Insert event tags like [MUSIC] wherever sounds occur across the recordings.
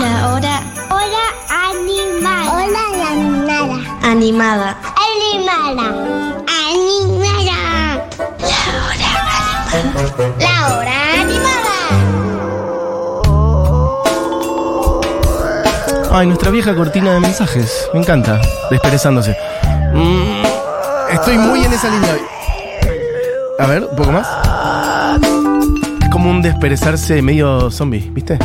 La hora. Hora animada. Hora animada. Animada. Animada. Animada. La hora animada. Ay, nuestra vieja cortina de mensajes. Me encanta. Desperezándose. Mm, estoy muy en esa línea hoy. A ver, un poco más. Es como un desperezarse medio zombie, ¿viste?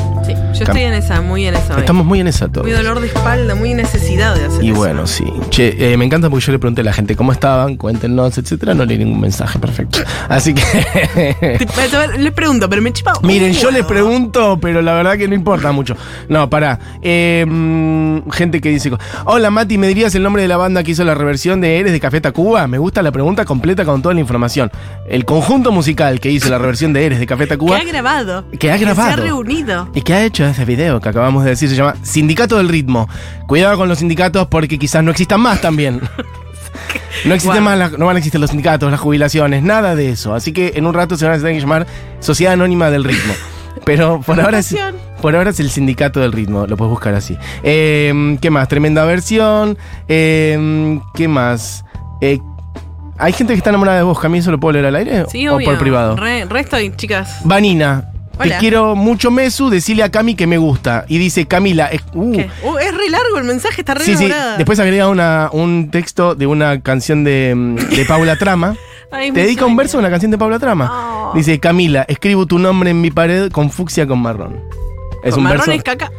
Yo estoy en esa, muy en esa. Estamos muy en esa todo. Muy dolor de espalda, muy necesidad de hacer Y eso. bueno, sí. Che, eh, me encanta porque yo le pregunté a la gente cómo estaban, cuéntenos, etcétera. No leí ningún mensaje, perfecto. Así que. Les pregunto, pero me chipa. Miren, yo les pregunto, pero la verdad que no importa mucho. No, pará. Eh, mm, gente que dice. Hola Mati, ¿me dirías el nombre de la banda que hizo la reversión de Eres de Café Tacuba? Me gusta la pregunta completa con toda la información. El conjunto musical que hizo la reversión de Eres de Café Que Tacuba. ha grabado. Que ha Se grabado. ha reunido. ¿Y qué ha hecho ese video que acabamos de decir? Se llama Sindicato del Ritmo. Cuidado con los sindicatos porque quizás no existan más también. [LAUGHS] No existen más, no van a existir los sindicatos, las jubilaciones, nada de eso. Así que en un rato se van a tener que llamar Sociedad Anónima del Ritmo. [LAUGHS] Pero por ahora es, por ahora es el sindicato del ritmo, lo puedes buscar así. Eh, ¿Qué más? Tremenda versión. Eh, ¿Qué más? Eh, ¿Hay gente que está enamorada de vos? ¿Camilo eso lo puedo leer al aire? Sí, ¿O obvio. por privado? Re, re estoy, chicas. Vanina, te quiero mucho, Mesu. Decile a Cami que me gusta. Y dice, Camila, es, uh. Uh, es re largo el mensaje, está re Sí, sí. Después agrega una, un texto de una canción de, mm, de Paula Trama. [LAUGHS] Ay, Te dedica un verso a una canción de Paula Trama. Oh. Dice, Camila, escribo tu nombre en mi pared con fucsia con marrón. Es Con un marrón verso. es caca.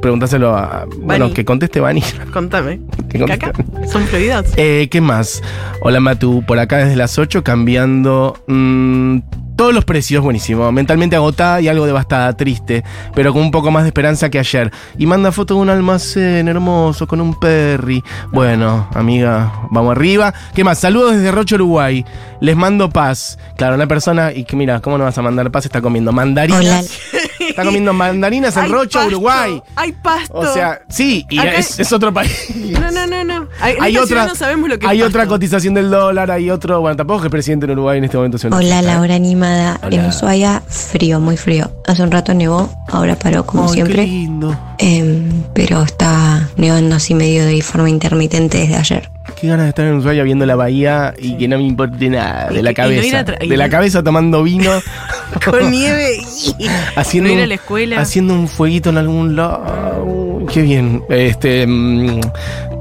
Pregúntaselo a. Bueno, que conteste Vani. Contame. [LAUGHS] ¿Caca? ¿Son fluidas? Eh, ¿Qué más? Hola Matu, por acá desde las 8 cambiando mm, todos los precios, buenísimo. Mentalmente agotada y algo devastada, triste, pero con un poco más de esperanza que ayer. Y manda foto de un almacén hermoso con un perry. Bueno, amiga, vamos arriba. ¿Qué más? Saludos desde Rocho, Uruguay. Les mando paz. Claro, una persona, y que mira, ¿cómo no vas a mandar paz? Está comiendo mandarinas. Hola. [LAUGHS] Está comiendo mandarinas en Hay pasto, Uruguay. Hay pasto. O sea, sí, y Acá- es, es otro país. No, no, no, no. Hay, otra, ciudad no sabemos lo que hay es otra cotización del dólar, hay otro. Bueno, tampoco es presidente en Uruguay en este momento se Hola, la hora animada. Hola. En Ushuaia, frío, muy frío. Hace un rato nevó, ahora paró como Ay, Qué siempre. lindo. Em, pero está nevando así medio de forma intermitente desde ayer. Qué ganas de estar en Ushuaia viendo la bahía y que no me importe nada Y de la que- no cabeza. de la cabeza tomando vino. [LAUGHS] Con nieve. [LAUGHS] haciendo, No ir a un- la escuela. haciendo un fueguito en algún lado. Qué bien. Este.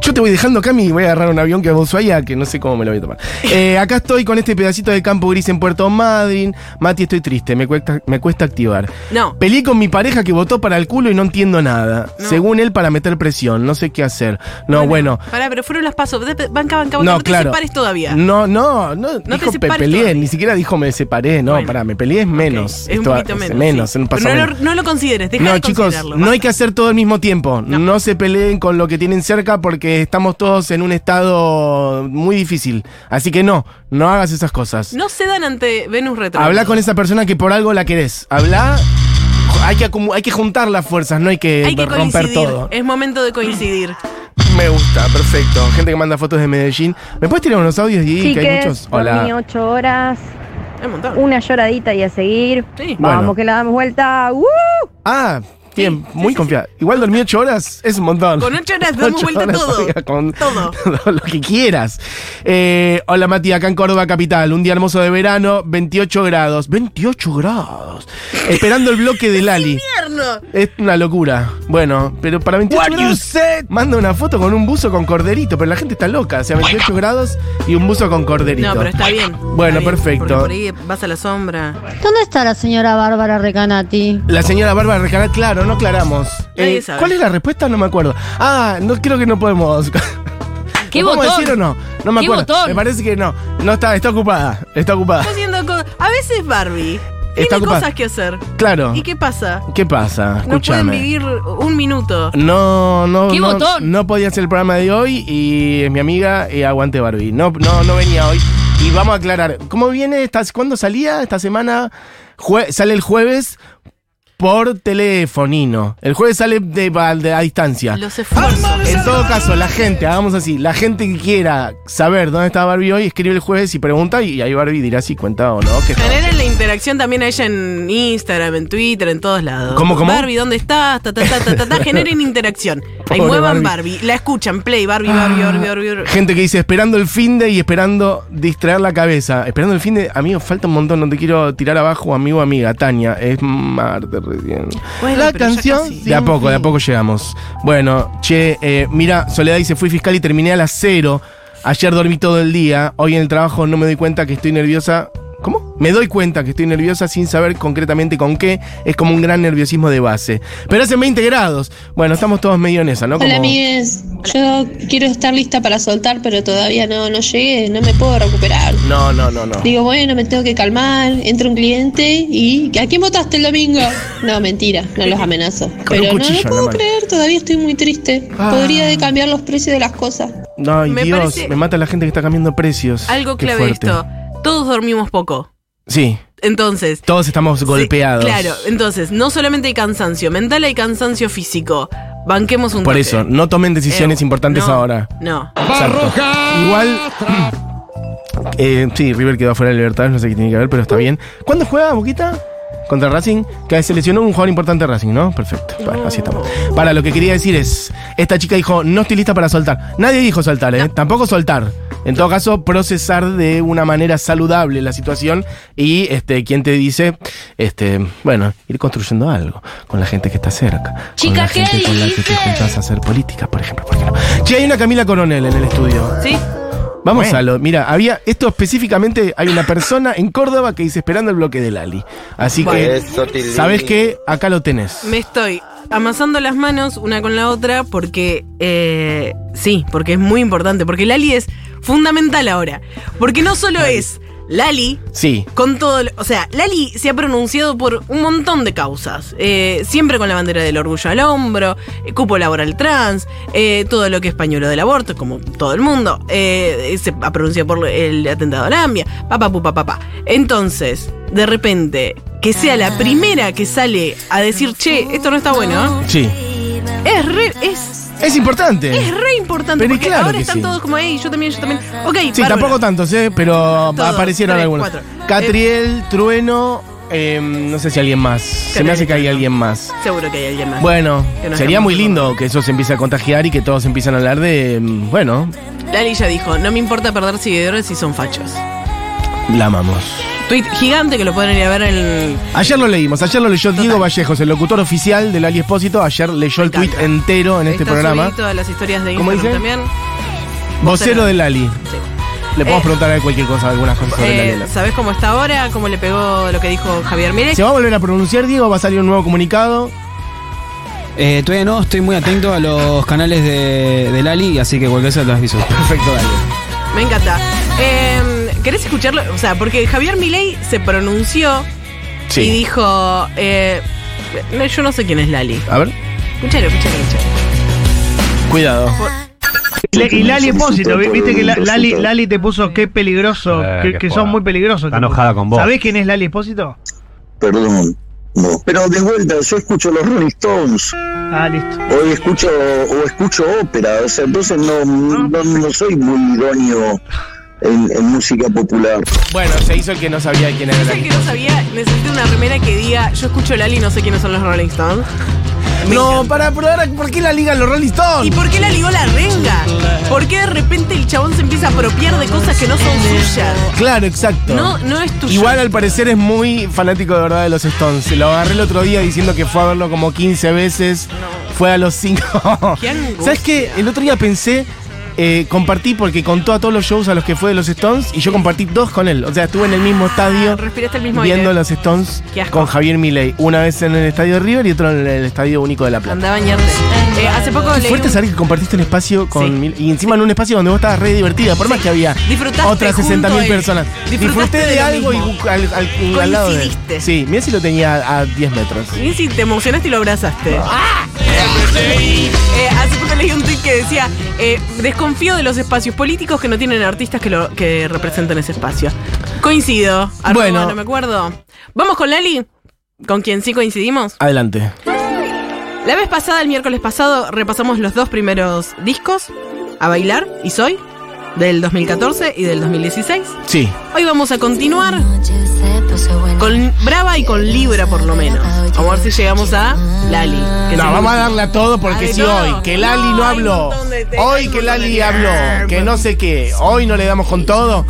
Yo te voy dejando, Cami, y voy a agarrar un avión que va a Ushuaia, que no sé cómo me lo voy a tomar. [LAUGHS] Eh, acá estoy con este pedacito de campo gris en Puerto Madryn. Mati, estoy triste, me cuesta, me cuesta activar. No. Peleé con mi pareja que votó para el culo y no entiendo nada. No. Según él, para meter presión. No sé qué hacer. No, bueno. Pará, pero fueron las pasos. Banca, banca, banca. No, No, te claro. separes todavía. No, no, no. No te dijo separes peleé, todavía. ni siquiera dijo me separé. No, Bueno. pará, me peleé es menos. Es un poquito es menos. sí. no, menos. lo, no lo consideres. Deja No, de chicos, no hay que hacer todo al mismo tiempo. No. No. se peleen con lo que tienen cerca porque estamos todos en un estado muy difícil. Así que no, no hagas esas cosas. No se dan ante Venus retro. Habla con esa persona que por algo la querés. Habla. Hay que, hay que juntar las fuerzas, no hay que, Hay que romper coincidir. todo. Es momento de coincidir. Me gusta, perfecto. Gente que manda fotos de Medellín. ¿Me puedes tirar unos audios, Didi? Que hay muchos. dormí Hola. ocho horas, un una lloradita y a seguir. Sí. Bueno. Vamos que la damos vuelta. ¡Uh! Ah, bien, Sí, muy sí, confiada. Igual dormí ocho horas, es un montón. Con ocho horas [LAUGHS] damos vuelta horas, todo. oiga, con Todo. [LAUGHS] todo lo que quieras. Eh, hola Mati, acá en Córdoba Capital. Un día hermoso de verano, 28 grados. 28 grados. Esperando el bloque de [LAUGHS] Lali. Invierno. Es una locura. Bueno, pero para 28 grados. Manda una foto con un buzo con corderito, pero la gente está loca. O sea, 28 grados y un buzo con corderito. No, pero está bien. Bueno, Está bien, perfecto. Por ahí vas a la sombra. ¿Dónde está la señora Bárbara Recanati? La señora Bárbara Recanat, claro, no aclaramos. Nadie Eh, sabe. ¿Cuál es la respuesta? No me acuerdo. Ah, no creo que no podemos. [LAUGHS] ¿Qué ¿Lo podemos botón? decir o no? No me ¿Qué acuerdo. botón? Me parece que no. No está, está ocupada. Está ocupada. Está haciendo co- A veces Barbie Está tiene ocupada. cosas que hacer. Claro. ¿Y qué pasa? ¿Qué pasa? No pueden Escúchame. vivir un minuto. No, no, ¿Qué no, botón? no podía hacer el programa de hoy y es mi amiga y aguante Barbie. No, no, no venía hoy. Y vamos a aclarar. ¿Cómo viene? ¿Cuándo salía esta semana? Jue- sale el jueves por telefonino. El jueves sale de, de- a distancia. Los esfuerzos. En todo caso, la gente, hagamos así, la gente que quiera saber dónde está Barbie hoy, escribe el jueves y pregunta y ahí Barbie dirá si cuenta o no. Generen la interacción también a ella en Instagram, en Twitter, en todos lados. ¿Cómo, cómo? Barbie, ¿dónde estás? Ta, ta, ta, ta, ta, ta. [LAUGHS] Generen interacción. Ahí muevan Barbie. La escuchan, play, Barbie, Barbie, Barbie, Barbie. Barbie. Gente que dice esperando el fin de y esperando distraer la cabeza. Esperando el fin de. Amigo, falta un montón, no te quiero tirar abajo, amigo, amiga. Tania, es Marte recién. Bueno, La canción casi. De a poco, de a poco llegamos. Bueno, che, eh, mira, Soledad dice, fui fiscal y terminé a las cero. Ayer dormí todo el día. Hoy en el trabajo no me doy cuenta que estoy nerviosa. ¿Cómo? Me doy cuenta que estoy nerviosa sin saber concretamente con qué. Es como un gran nerviosismo de base. Pero hace 20 grados. Bueno, estamos todos medio en esa, ¿no? Hola Como- amigues, yo quiero estar lista para soltar, pero todavía no, no llegué, no me puedo recuperar. No, no, no, no. Digo, bueno, me tengo que calmar, entra un cliente y ¿a quién votaste el domingo? [LAUGHS] No, mentira, no los amenazo. Pero no, cuchillo no puedo creer, todavía estoy muy triste. Ah. Podría de cambiar los precios de las cosas. Ay, Me Dios, parece- me mata la gente que está cambiando precios. Algo Qué clave fuerte. esto. Todos dormimos poco. Sí, Entonces. todos estamos golpeados. Sí, claro, entonces, no solamente hay cansancio mental, hay cansancio físico. Banquemos un Por toque. eso, no tomen decisiones Eh, importantes no, ahora. No. Igual. [CLEARS THROAT] eh, sí, River quedó fuera de Libertadores, no sé qué tiene que ver, pero está bien. ¿Cuándo juega Boquita? Contra Racing, que se lesionó un jugador importante de Racing, ¿no? Perfecto. Bueno, así estamos. Para, lo que quería decir es: esta chica dijo, no estoy lista para soltar. Nadie dijo soltar, ¿eh? Tampoco soltar. En todo caso, procesar de una manera saludable la situación y, este, quien te dice, este, bueno, ir construyendo algo con la gente que está cerca. con la Chica, ¿qué gente con la que te juntás a hacer política, por ejemplo. ¿por qué no? Che, hay una Camila Coronel en el estudio. ¿Sí? Vamos Bueno. a lo. Mira, había. Esto específicamente. Hay una persona en Córdoba que dice esperando el bloque de Lali. Así que. ¿Sabes qué? Acá lo tenés. Me estoy amasando las manos una con la otra porque. eh, sí, porque es muy importante. Porque Lali es fundamental ahora. Porque no solo es Lali. Sí. Con todo, lo- o sea, Lali se ha pronunciado por un montón de causas, eh, siempre con la bandera del orgullo al hombro, eh, cupo laboral trans, eh, todo lo que es pañuelo del aborto, como todo el mundo, eh, se ha pronunciado por el atentado a la AMBIA, papá, papá, papá. Entonces, de repente, que sea la primera que sale a decir, che, esto no está bueno, ¿eh?", Sí. es re, es, Es importante. es re importante, Pero porque claro ahora que están sí. todos como, hey, yo también, yo también. Ok, Sí, bárbaro. tampoco tantos, ¿eh? Pero Todos, aparecieron tres, algunos. cuatro. Catriel, Trueno, eh, no sé si alguien más. Se me hace que hay alguien más. Seguro que hay alguien más. Bueno, Que sería muy lindo que eso se empiece a contagiar y que todos empiezan a hablar de. mm, Bueno, Lali ya dijo, no me importa perder seguidores si son fachos. la amamos. Tweet gigante que lo pueden ir a ver en... Ayer lo leímos, ayer lo leyó Diego Vallejos, el locutor oficial del Ali Espósito. Ayer leyó el tweet entero en este programa. todas las historias de ¿Cómo Instagram dice? también. Vocero del Ali. Le podemos Eh, preguntar a él cualquier cosa, algunas cosas sobre la Eh, Lela. ¿Sabés cómo está ahora? ¿Cómo le pegó lo que dijo Javier Milei? ¿Se va a volver a pronunciar, Diego? ¿Va a salir un nuevo comunicado? Eh, todavía no, estoy muy atento a los canales de, de Lali, así que cualquier cosa los aviso. Perfecto, dale. Me encanta. Eh, ¿Querés escucharlo? O sea, porque Javier Milei se pronunció y dijo... eh, no, yo no sé quién es Lali. A ver, Escuchalo, escuchalo, escuchalo. cuidado. Le- y Lali Espósito, vi- viste que la- Lali, Lali te puso qué peligroso, Eh, que, son muy peligrosos. Está enojada con vos. ¿Sabés quién es Lali Espósito? Perdón. No. Pero de vuelta, yo escucho los Rolling Stones, Ah, listo. o escucho, o escucho ópera, o sea, entonces no, no, no soy muy idóneo en, en música popular. Bueno, se hizo el que no sabía quién era ¿Sabes Lali. que no sabía? Necesito una remera que diga, yo escucho Lali y no sé quiénes son los Rolling Stones. Me No, encanta. para, pero ahora, ¿por qué la ligan los Rolling Stones? ¿Y por qué la ligó la renga? ¿Por qué de repente el chabón se empieza a apropiar de cosas que no son suyas? Claro, exacto. No, no es tuyo. Igual al parecer es muy fanático de verdad de los Stones. Lo agarré el otro día diciendo que fue a verlo como 15 veces. Fue a los 5. Qué angustia. ¿Sabes qué? El otro día pensé, eh, compartí porque contó a todos los shows a los que fue de los Stones y yo compartí dos con él. O sea, estuve en el mismo estadio Respiraste el mismo viendo aire. los Stones con Javier Milei. Una vez en el estadio de River y otro en el estadio único de La Plata. Anda a bañarte. Eh, hace poco Qué leí fuerte un- saber que compartiste un espacio con Sí. mil- y encima en un espacio donde vos estabas re divertida, por más que había Disfrutaste otras junto 60 a mil él. personas. Disfrutaste Disfruté de, de lo algo y mismo. al, al- al lado de él. Coincidiste. Sí, mira si lo tenía a 10 metros. Y si te emocionaste y lo abrazaste. Ah. Eh, hace poco leí un tweet que decía, eh, desconfío de los espacios políticos que no tienen artistas que, lo, que representen ese espacio. Coincido. Arroba, Bueno. no me acuerdo. Vamos con Lali. con quien sí coincidimos? Adelante. La vez pasada, el miércoles pasado, repasamos los dos primeros discos, A Bailar y Soy, del 2014 y del 2016. Sí. Hoy vamos a continuar con Brava y con Libra por lo menos. Vamos a ver si llegamos a Lali. que No, vamos a darle a todo porque si no. hoy, que Lali no, No, habló, hoy que Lali habló, que no sé qué, hoy no le damos con todo.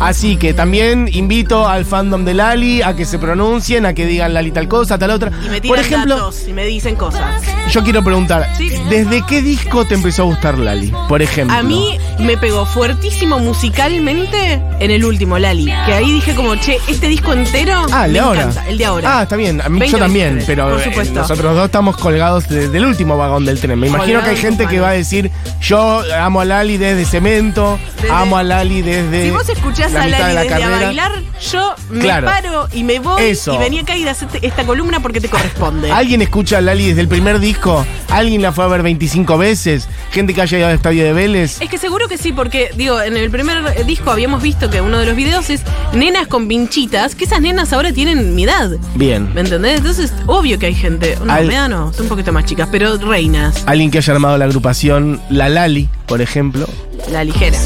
Así que también invito al fandom de Lali a que se pronuncien, a que digan Lali tal cosa, tal otra. Y me tiran Por ejemplo, datos y me dicen cosas. yo quiero preguntar, Sí. ¿desde qué disco te empezó a gustar Lali? Por ejemplo. A mí me pegó fuertísimo musicalmente en el último, Lali. Que ahí dije como, che, este disco entero Ah, el de ahora. encanta, el de ahora. Ah, está bien. A mí, yo 2023, también, pero por eh, supuesto. nosotros dos estamos colgados de- del último vagón del tren. Me imagino que hay gente que va a decir, yo amo a Lali desde Cemento, Desde- amo a Lali desde Si vos escuchás la a mitad Lali de la desde a carrera. bailar, yo me Claro. paro y me voy Eso. y venía acá y hacer esta columna porque te corresponde. ¿Alguien escucha a Lali desde el primer disco? ¿Alguien la fue a ver 25 veces? ¿Gente que haya ido al estadio de Vélez? Es que seguro que sí, porque, digo, en el primer disco habíamos visto que uno de los videos es nenas con pinchitas, que esas nenas ahora tienen mi edad. Bien. ¿Me entendés? Entonces, obvio que hay gente. No, Al- edad no, son un poquito más chicas, pero reinas. Alguien que haya armado la agrupación La Lali, por ejemplo, La ligera.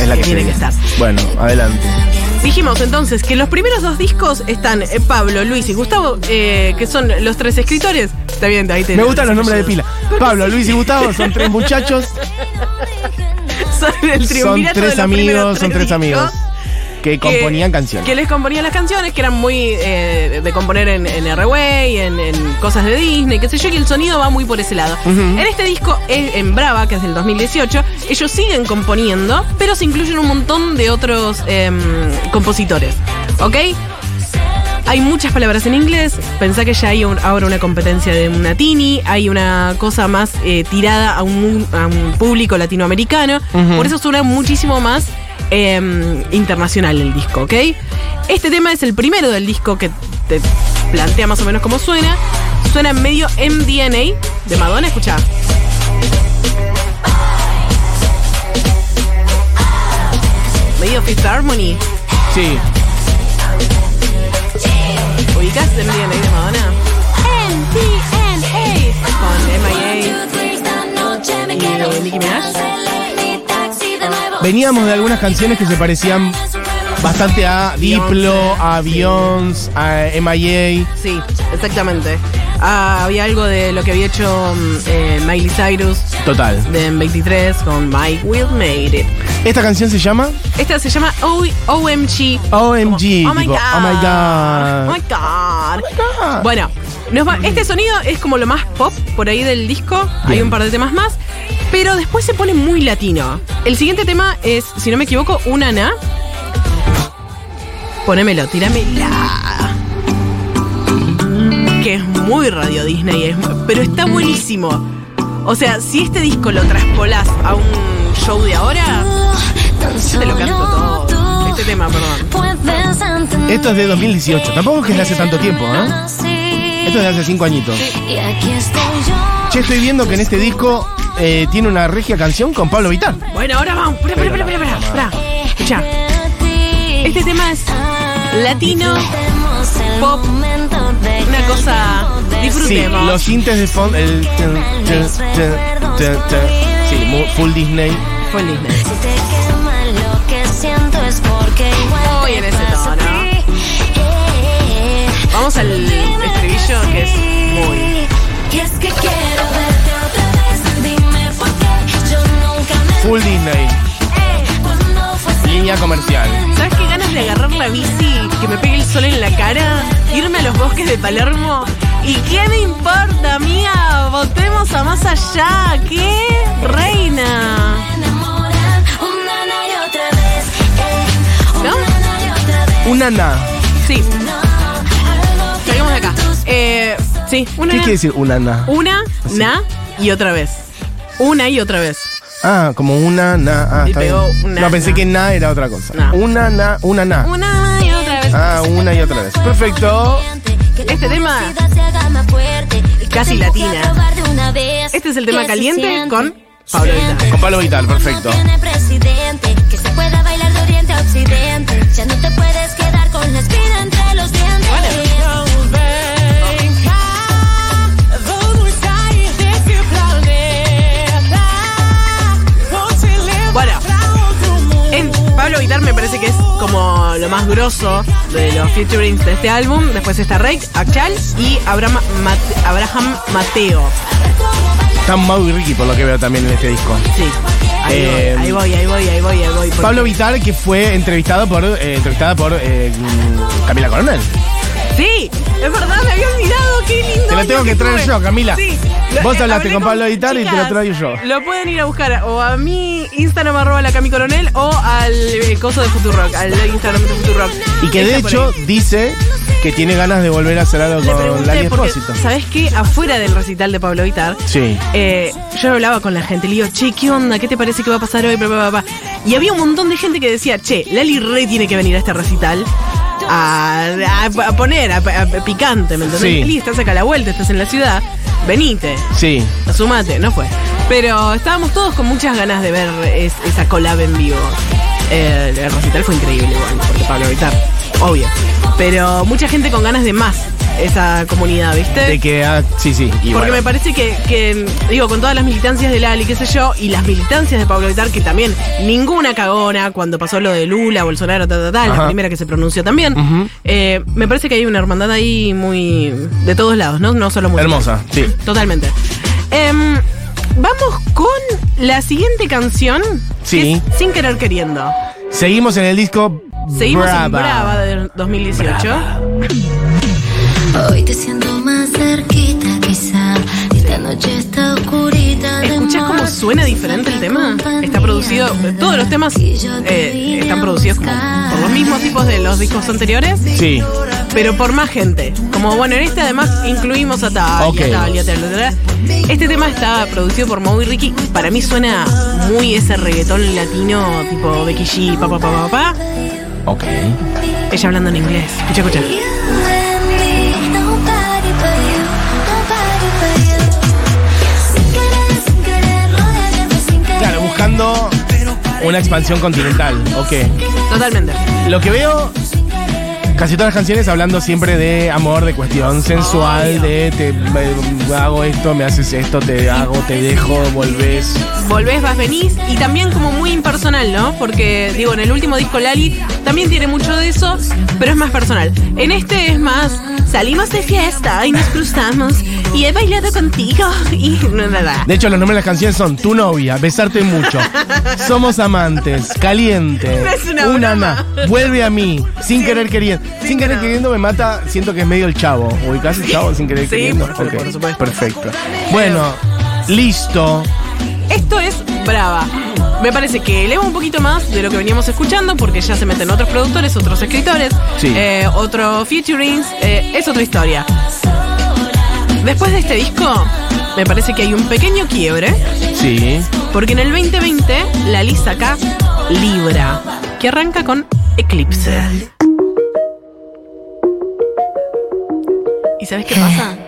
es la que, tiene que estar. Bueno, adelante. Dijimos entonces que los primeros dos discos están eh, Pablo, Luis y Gustavo, eh, que son los tres escritores. Está bien, ahí te Me gustan los nombres de pila. Pablo, Luis y Gustavo son tres muchachos, [LAUGHS] Son el son triunvirato de tres amigos, son tres amigos que componían canciones. Que les componían las canciones, que eran muy eh, de componer en, en R-Way, en, en cosas de Disney, qué sé yo, que el sonido va muy por ese lado. En este disco, en, en Brava, que es del 2018, ellos siguen componiendo, pero se incluyen un montón de otros em, compositores. ¿Ok? Hay muchas palabras en inglés. Pensá que ya hay un- ahora una competencia de una Tini. Hay una cosa más eh, tirada a un, a un público latinoamericano. Por eso suena muchísimo más eh, internacional el disco, ¿ok? Este tema es el primero del disco que te plantea más o menos cómo suena. Suena medio MDNA de Madonna. Escucha. Medio Fifth Harmony. Sí. ¿Ubicás MDNA de Madonna? Con MIA y Nicki Minaj. Veníamos de algunas canciones que se parecían bastante a Diplo, a Beyoncé, a MIA. Sí, exactamente. Ah, había algo de lo que había hecho mm, eh, Miley Cyrus Total. de 23 con Mike Will Made It. Esta canción se llama Esta se llama O- OMG. OMG. Como, oh my tipo, God. Oh my God. Oh my God. God. Bueno, nos va- este sonido es como lo más pop por ahí del disco. Hay un par de temas más. Pero después se pone muy latino. El siguiente tema es, si no me equivoco, una na. Ponémelo, tíramela. Que es muy Radio Disney, es- pero está buenísimo. O sea, si este disco lo traspolás a un show de ahora, yo te lo canto todo. Este tema, perdón. Esto es de 2018. Tampoco es que es de hace tanto tiempo, ¿eh? Esto es de hace cinco añitos. Che, estoy viendo que en este disco eh, tiene una regia canción con Pablo Vittar. Bueno, ahora vamos. Espera, espera, espera, espera. Escucha. Este tema es latino, pop, una cosa. Sí, Disfrutemos. los sintes de fondo. El. tun, tun, tun, tun, tun. Sí, full Disney. Fue lindo. Voy en ese tono. Vamos al estribillo que es muy. Full Disney. Línea comercial. ¿Sabes qué ganas de agarrar la bici, que me pegue el sol en la cara, irme a los bosques de Palermo? ¿Y qué me importa, amiga? Votemos a más allá. ¿Qué? Reina. ¿No? Una na. Sí. Saquemos de acá. Eh, sí, una ¿Qué quiere decir una na? Una, na y otra vez. Una y otra vez. Ah, como una na. Ah, Y está pegó bien. una no, pensé na. que na era otra cosa. Na. Una na, una na. Una y otra vez. Ah, una y otra vez. Perfecto. Este tema, casi latina. Este es el tema caliente con Pablo Vittar. Con Pablo Vital, perfecto. presidente que se pueda bailar de oriente a occidente. Ya no te puedes más grosso de los featurings de este álbum. Después está Rake, Achal y Abraham, Mate- Abraham Mateo. Están Mau y Ricky, por lo que veo también en este disco. Sí. Ahí, Eh, voy, ahí voy, ahí voy, ahí voy, ahí voy. porque- Pablo Vitar, que fue entrevistado por, eh, entrevistada por eh, Camila Coronel. Sí, es verdad, me había olvidado, qué lindo. Te lo tengo que traer yo, Camila. Sí. Vos eh, hablaste con Pablo Vitar y te lo traigo yo. Lo pueden ir a buscar o a mi Instagram arroba la Cami Coronel o al eh, coso de Futurock, al Instagram de Futurock. Y que de hecho dice que tiene ganas de volver a hacer algo Le con Lali Espósito. ¿sabes qué? Afuera del recital de Pablo Vitar, Sí. eh, yo hablaba con la gente, le digo, che, ¿qué onda? ¿Qué te parece que va a pasar hoy? Y había un montón de gente que decía, che, Lali Rey tiene que venir a este recital. A, a- a poner, a, a- picante, ¿me entendés? Sí. Lali, estás acá a la vuelta, estás en la ciudad, venite, Sí. sumate, no fue. Pero estábamos todos con muchas ganas de ver es- esa collab en vivo. Eh, el recital fue increíble igual, porque Pablo Vitar, obvio. Pero mucha gente con ganas de más esa comunidad, ¿viste? De que. ah, sí, sí. y Porque bueno. me parece que, que, digo, con todas las militancias de Lali, qué sé yo, y las militancias de Pablo Vitar, que también ninguna cagona cuando pasó lo de Lula, Bolsonaro, ta, ta, ta, la primera que se pronunció también. Eh, me parece que hay una hermandad ahí muy. de todos lados, ¿no? No solo muy. Hermosa, sí. [LAUGHS] Totalmente. Em, vamos con la siguiente canción. Sí. que es Sin querer queriendo. Seguimos en el disco. Seguimos en Brava. Brava de 2018. Hoy te siento más cerquita, quizá. Esta noche está oscurita. de ¿Escuchás cómo suena diferente el tema? Está producido, todos los temas eh, están producidos como por los mismos tipos de los discos anteriores, Sí. pero por más gente. Como bueno, en este además incluimos a Talia, Ok. Talia, Talia, Talia. Este tema está producido por Mau y Ricky. Para mí suena muy ese reggaetón latino, tipo Becky G, pa, pa, pa, pa, pa. Ok. Ella hablando en inglés. Escucha, escucha. Buscando una expansión continental. Ok. Totalmente. Lo que veo. Casi todas las canciones hablando siempre de amor, de cuestión sensual, de te me- hago esto, me haces esto, te hago, te dejo, volvés. volvés, vas, venís, y también como muy impersonal, ¿no? Porque, digo, en el último disco Lali también tiene mucho de eso, pero es más personal. En este es más, salimos de fiesta y nos cruzamos, y he bailado contigo, y no, nada. De hecho, los nombres de las canciones son Tu novia, Besarte mucho, Somos amantes, Caliente, No es una Ana, Vuelve a mí, Sin querer queriendo. Sin querer queriendo me mata, siento que es medio el chavo. ¿Ubicás el chavo sin querer Sí, queriendo? por- por supuesto. Perfecto. Bueno, listo. Esto es Brava. Me parece que eleva un poquito más de lo que veníamos escuchando, porque ya se meten otros productores, otros escritores, Sí. eh, otros featurings, eh, es otra historia. Después de este disco, me parece que hay un pequeño quiebre. Sí. Porque en el 2020 la Liz saca Libra, que arranca con Eclipse. ¿Y sabes qué pasa?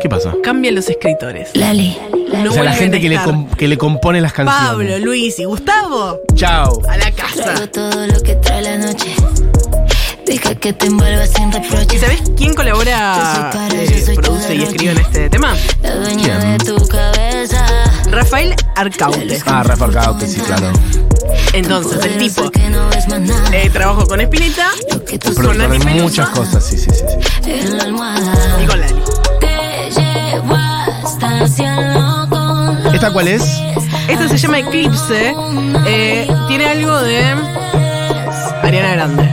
¿Qué pasa? Cambian los escritores. Lali, No o sea, la gente a que le, que le compone las canciones. Pablo, Luis y Gustavo Chao. a la casa. traigo todo lo que trae la noche. ¿Y reproche. sabes quién colabora, Yo soy cara, eh, yo soy produce y escribe en este tema? La dueña ¿Quién? de tu cabeza. Rafael Arcaute. Ah, Rafa Caute, sí, claro. Entonces, el tipo eh, trabajó con tú Con Nati muchas cosas, sí, sí, sí. sí. y con Lali. Te llevo hasta el cielo con ¿Esta cuál es? Esta se llama Eclipse. eh, tiene algo de Ariana Grande.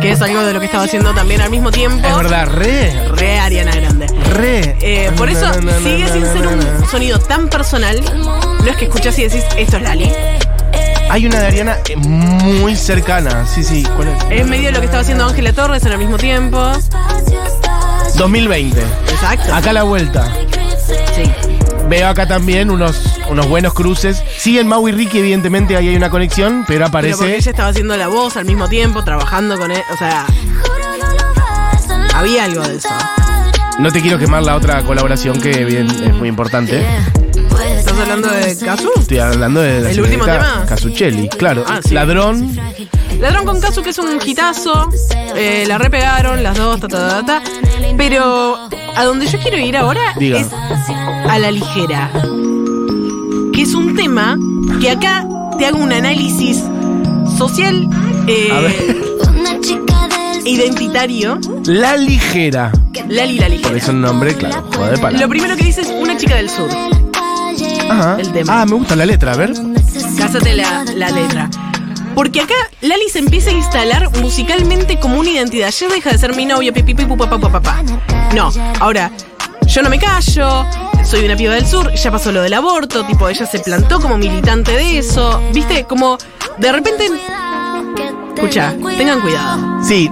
Que es algo de lo que estaba haciendo también al mismo tiempo. Es verdad, re, Re Ariana Grande. re. Eh, por eso Na, na, na, sigue sin ser un sonido tan personal. No es que escuchas y decís, esto es Lali. Hay una de Ariana eh, muy cercana. Sí, sí. ¿Cuál es? Es medio de lo que estaba haciendo Ángela Torres en el mismo tiempo. 2020. Exacto. Acá la vuelta. Sí. Veo acá también unos, unos buenos cruces. Siguen Mau y Ricky, evidentemente ahí hay una conexión, pero Pero porque aparece. ella estaba haciendo la voz al mismo tiempo, trabajando con él. O sea, había algo de eso. No te quiero quemar la otra colaboración que bien, es muy importante. ¿Estás hablando de Casu? Estoy hablando de la ¿El último tema? Casuccelli, claro. Ah, sí. Ladrón. Ladrón con Casu, que es un hitazo. eh, la repegaron las dos, ta, ta, ta, ta. Pero a donde yo quiero ir ahora Diga. es a la ligera. Que es un tema que acá te hago un análisis social. eh, identitario. La ligera. Lali la Por ligera. eso el nombre, claro, joder, para. Lo primero que dice es una chica del sur. Ajá. el tema. Ah, me gusta la letra, a ver. Cásate la, la letra. Porque acá Lali se empieza a instalar musicalmente como una identidad. Ya deja de ser mi novio, pipi, pipi, papá, papá. No, ahora, yo no me callo, soy una piba del sur, ya pasó lo del aborto, tipo, ella se plantó como militante de eso. ¿Viste? Como, de repente. Escucha, tengan cuidado. Sí,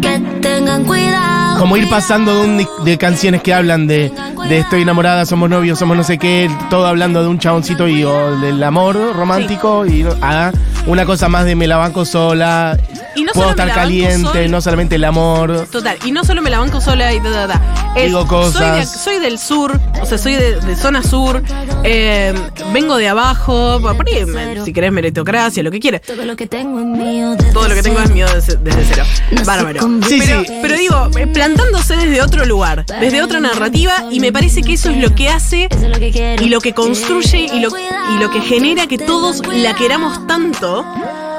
Que tengan cuidado. Como ir pasando de, un de canciones que hablan de, de estoy enamorada, somos novios, somos no sé qué, todo hablando de un chaboncito y o del amor romántico y a una cosa más de me la banco sola, Y no puedo estar caliente, sola. no solamente el amor. Total, y no solo me la banco sola y da, da, da. Es, Digo cosas. Soy, de- soy del sur, o sea, soy de, de zona sur, eh, vengo de abajo, por ahí, si querés meritocracia, lo que quieras. Todo lo que tengo es mío. Todo lo que tengo es mío desde, desde cero. Bárbaro. Sí, pero, sí. pero digo, eh, plantándose desde otro lugar, desde otra narrativa, y me parece que eso es lo que hace y lo que construye y lo, y lo que genera que todos la queramos tanto.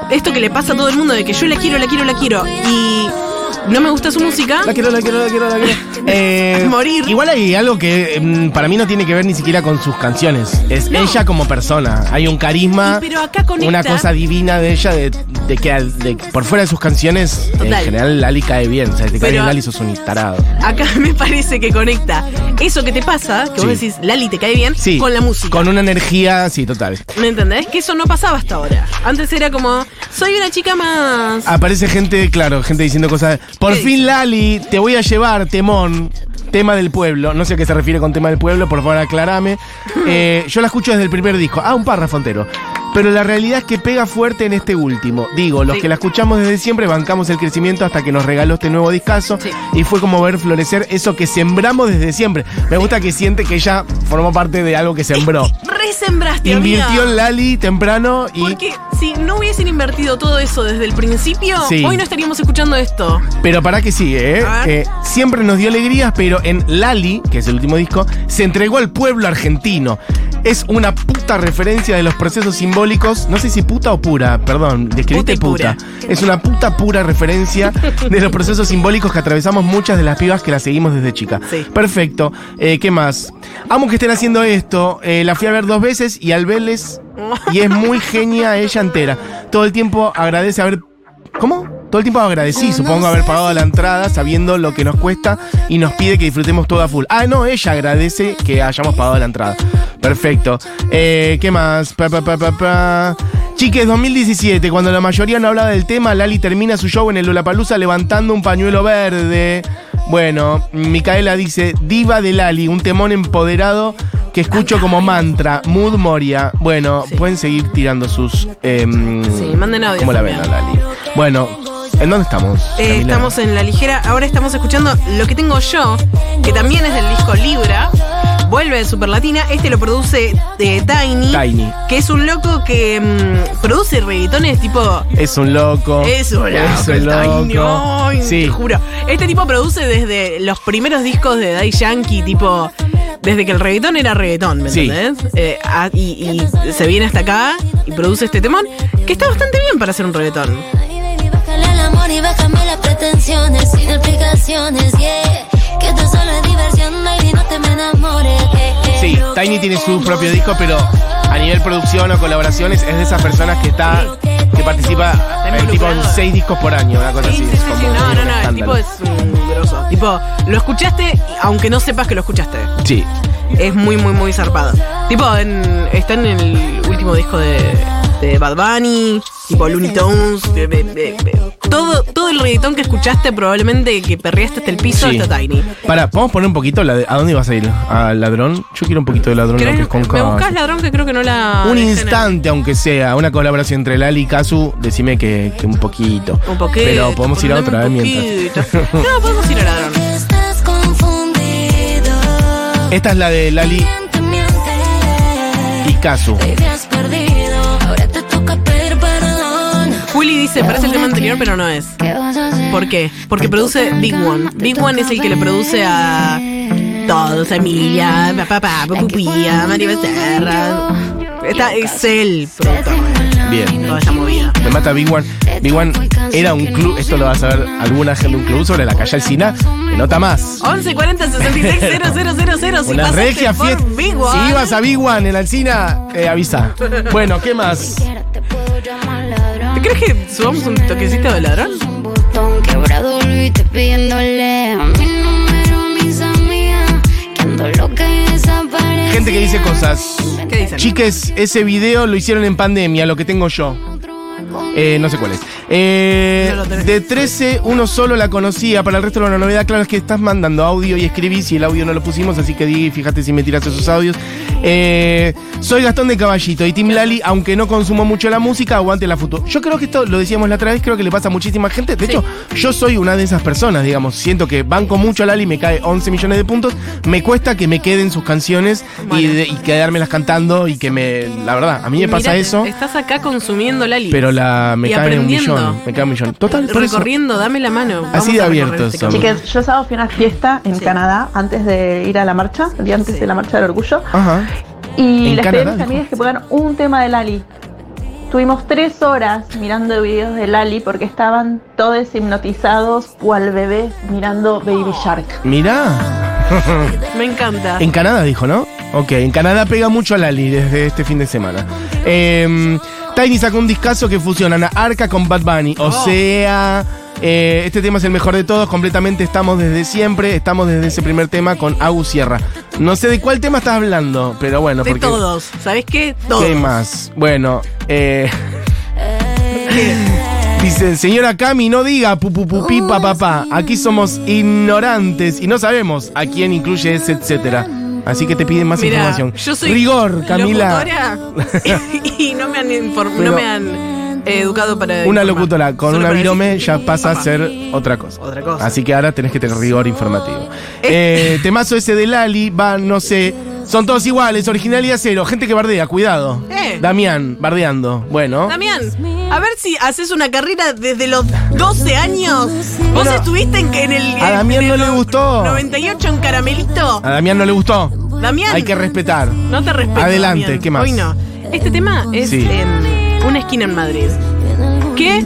Esto que le pasa a todo el mundo de que yo la quiero, la quiero, la quiero y no me gusta su música. La quiero, la quiero, la quiero, la quiero. [LAUGHS] Eh, Morir. Igual hay algo que mm, para mí no tiene que ver ni siquiera con sus canciones. Es No. ella como persona. Hay un carisma, pero acá conecta- una cosa divina de ella, de, de que al- de- por fuera de sus canciones, en general Lali cae bien. O sea, te cae Pero- bien Lali, sos un tarado. Acá [LAUGHS] me parece que conecta eso que te pasa, que vos Sí. decís, Lali, te cae bien, Sí. con la música. Con una energía, sí, total. ¿Me entendés? Que eso no pasaba hasta ahora. Antes era como, soy una chica más. Aparece gente, claro, gente diciendo cosas. Por ¿Qué fin, Lali, te voy a llevar, temón. Tema del pueblo. No sé a qué se refiere con tema del pueblo, por favor aclarame. [LAUGHS] Eh, yo la escucho desde el primer disco. Ah, un párrafo entero. Pero la realidad es que pega fuerte en este último. Digo, los Sí. que la escuchamos desde siempre bancamos el crecimiento hasta que nos regaló este nuevo discazo. Sí. Y fue como ver florecer eso que sembramos desde siempre. Me gusta que siente que ella formó parte de algo que sembró. Resembraste, Invirtió en Lali temprano y. Porque si no hubiesen invertido todo eso desde el principio, Sí. hoy no estaríamos escuchando esto. Pero para que sigue, ¿eh? Eh, Siempre nos dio alegrías, pero en Lali, que es el último disco, se entregó al pueblo argentino. Es una puta referencia de los procesos simbólicos. No sé si puta o pura, perdón, describiste Puta puta. Es una puta pura referencia de los procesos simbólicos que atravesamos muchas de las pibas que la seguimos desde chica. Sí. Perfecto. Eh, ¿Qué más? Amo que estén haciendo esto. Eh, la fui a ver dos veces y al verles. Y es muy genia ella entera. Todo el tiempo agradece haber. ¿Cómo? Todo el tiempo agradecí, supongo, haber pagado la entrada sabiendo lo que nos cuesta y nos pide que disfrutemos todo a full. Ah, no, ella agradece que hayamos pagado la entrada. Perfecto. Eh, ¿Qué más? Pa, pa. Chiques, 2017, cuando la mayoría no hablaba del tema, Lali termina su show en el Lollapalooza levantando un pañuelo verde. Bueno, Micaela dice, diva de Lali, un temón empoderado que escucho como mantra, Mood Moria. Bueno, Sí. pueden seguir tirando sus... em, Sí, manden audios ¿Cómo la ven. Lali? Bueno, ¿en dónde estamos? Eh, estamos en la ligera. Ahora estamos escuchando lo que tengo yo, que también es del disco Libra. Vuelve de Super Latina. Este lo produce de Tiny. Tiny. Que es un loco que mm, produce reggaetones tipo. Es un loco. Es un loco, Es un Tiny, loco. ay, Sí. Te juro. Este tipo produce desde los primeros discos de Daddy Yankee, tipo. Desde que el reggaetón era reggaetón, ¿me Sí. entendés? Eh, ah, y, y se viene hasta acá y produce este temón, que está bastante bien para hacer un reggaetón. Amor y bájame las pretensiones sin explicaciones, yeah. Que esto solo es diversión, baby, no te me enamores. eh, eh. Sí, Tiny tiene su propio disco, pero a nivel producción o colaboraciones es de esas personas que está que participa en tipo en seis discos por año, una cosa Sí, así. sí, es sí, como sí, no, no, no, el tipo es un grosso. Tipo, lo escuchaste aunque no sepas que lo escuchaste. Sí, Es muy, muy, muy zarpado. Tipo, en- está en el último disco de, de Bad Bunny, tipo Looney Tunes, de- de- todo, todo el reggaetón que escuchaste probablemente que perreaste hasta el piso Sí. está Tiny. Para, ¿podemos poner un poquito la de, ¿A dónde vas a ir? ¿Al ladrón? Yo quiero un poquito de ladrón, lo que ¿Querés- es con ¿Me K. buscás ladrón que creo que no la... Un dejé en el- instante, aunque sea, una colaboración entre Lali y Kazu, decime que, que un poquito. Un poquito. Pero podemos ir a otra vez un mientras. poquito. [LAUGHS] No, podemos ir a ladrón. Estás confundido. Esta es la de Lali Miente, miente. y Kazu. Baby, has Juli dice, parece el tema anterior, pero no es. ¿Por qué? Porque produce Big One. Big One es el que le produce a todos, Emilia, papá, Pupía, María Becerra. Esta es el productor. Bien. toda esa movida. Me mata Big One. Big One era un club, esto lo va a saber alguna gente, un club sobre la calle Alcina, nota más. 11 40 66 000 si Una regia fiesta. Si ibas a Big One en Alcina, eh, avisa. Bueno, ¿qué más? ¿Te crees que subamos un toquecito de ladrón? botón quebrado volviste pidiéndole a mi número, mis amigas, que ando loca y desaparece. Gente que dice cosas. ¿Qué dicen? Chiques, ese video lo hicieron en pandemia, lo que tengo yo. Eh, no sé cuál es. Eh, de 13, uno solo la conocía. Para el resto, la novedad, claro, es que estás mandando audio y escribís y el audio no lo pusimos, así que di, fíjate si me tiras esos audios. Eh, soy Gastón de Caballito y Tim Lali, aunque no consumo mucho la música, aguante la futuro. Yo creo que esto lo decíamos la otra vez, creo que le pasa a muchísima gente. De hecho, yo soy una de esas personas, digamos. Siento que banco mucho a Lali, me cae 11 millones de puntos. Me cuesta que me queden sus canciones y, de- y quedármelas cantando y que me. La verdad, a mí me pasa eso. Estás acá consumiendo Lali. Pero la me Y cae un aprendiendo. Millón. Me cae un millón. Total, por eso. Recorriendo, dame la mano. Vamos Así de abiertos este. Chicas, yo sábado fui a una fiesta en Sí. Canadá antes de ir a la marcha, el día antes Sí. de la marcha del orgullo. Ajá. Y les pedí a mis amigas que pongan un tema de Lali. Tuvimos tres horas mirando videos de Lali porque estaban todos hipnotizados cual bebé mirando Baby Shark. Mirá. [LAUGHS] Me encanta. En Canadá dijo, ¿no? Ok, en Canadá pega mucho a Lali desde este fin de semana. Eh, Tiny sacó un discazo que fusiona a Arca con Bad Bunny. O Oh. sea, eh, este tema es el mejor de todos. Completamente estamos desde siempre. Estamos desde ese primer tema con Agus Sierra. No sé de cuál tema estás hablando, pero bueno, de porque. todos. ¿Sabes qué? Todos. ¿Qué más? Bueno, eh. [LAUGHS] Dice, señora Cami, no diga pupupupi papá. Aquí somos ignorantes y no sabemos a quién incluye ese, etcétera. Así que te piden más Mirá, información. yo soy Rigor, Camila. locutora [LAUGHS] y no me han, no me han eh, educado para. Una informar. locutora con Solo una virome decir, ya pasa a ser otra cosa. Otra cosa. Así que ahora tenés que tener rigor informativo. Eh, temazo ese de Lali, va, no sé. Son todos iguales, originalidad cero. Gente que bardea, cuidado. Eh. Damián, bardeando. Bueno. Damián, a ver si haces una carrera desde los 12 años. ¿Vos estuviste en, en el. A Damián no le gustó. 98 en Caramelito. A Damián no le gustó. Damián. Hay que respetar. No te respeto. Adelante, Damián. ¿qué más? Hoy no. Este tema es Sí. en una esquina en Madrid. Que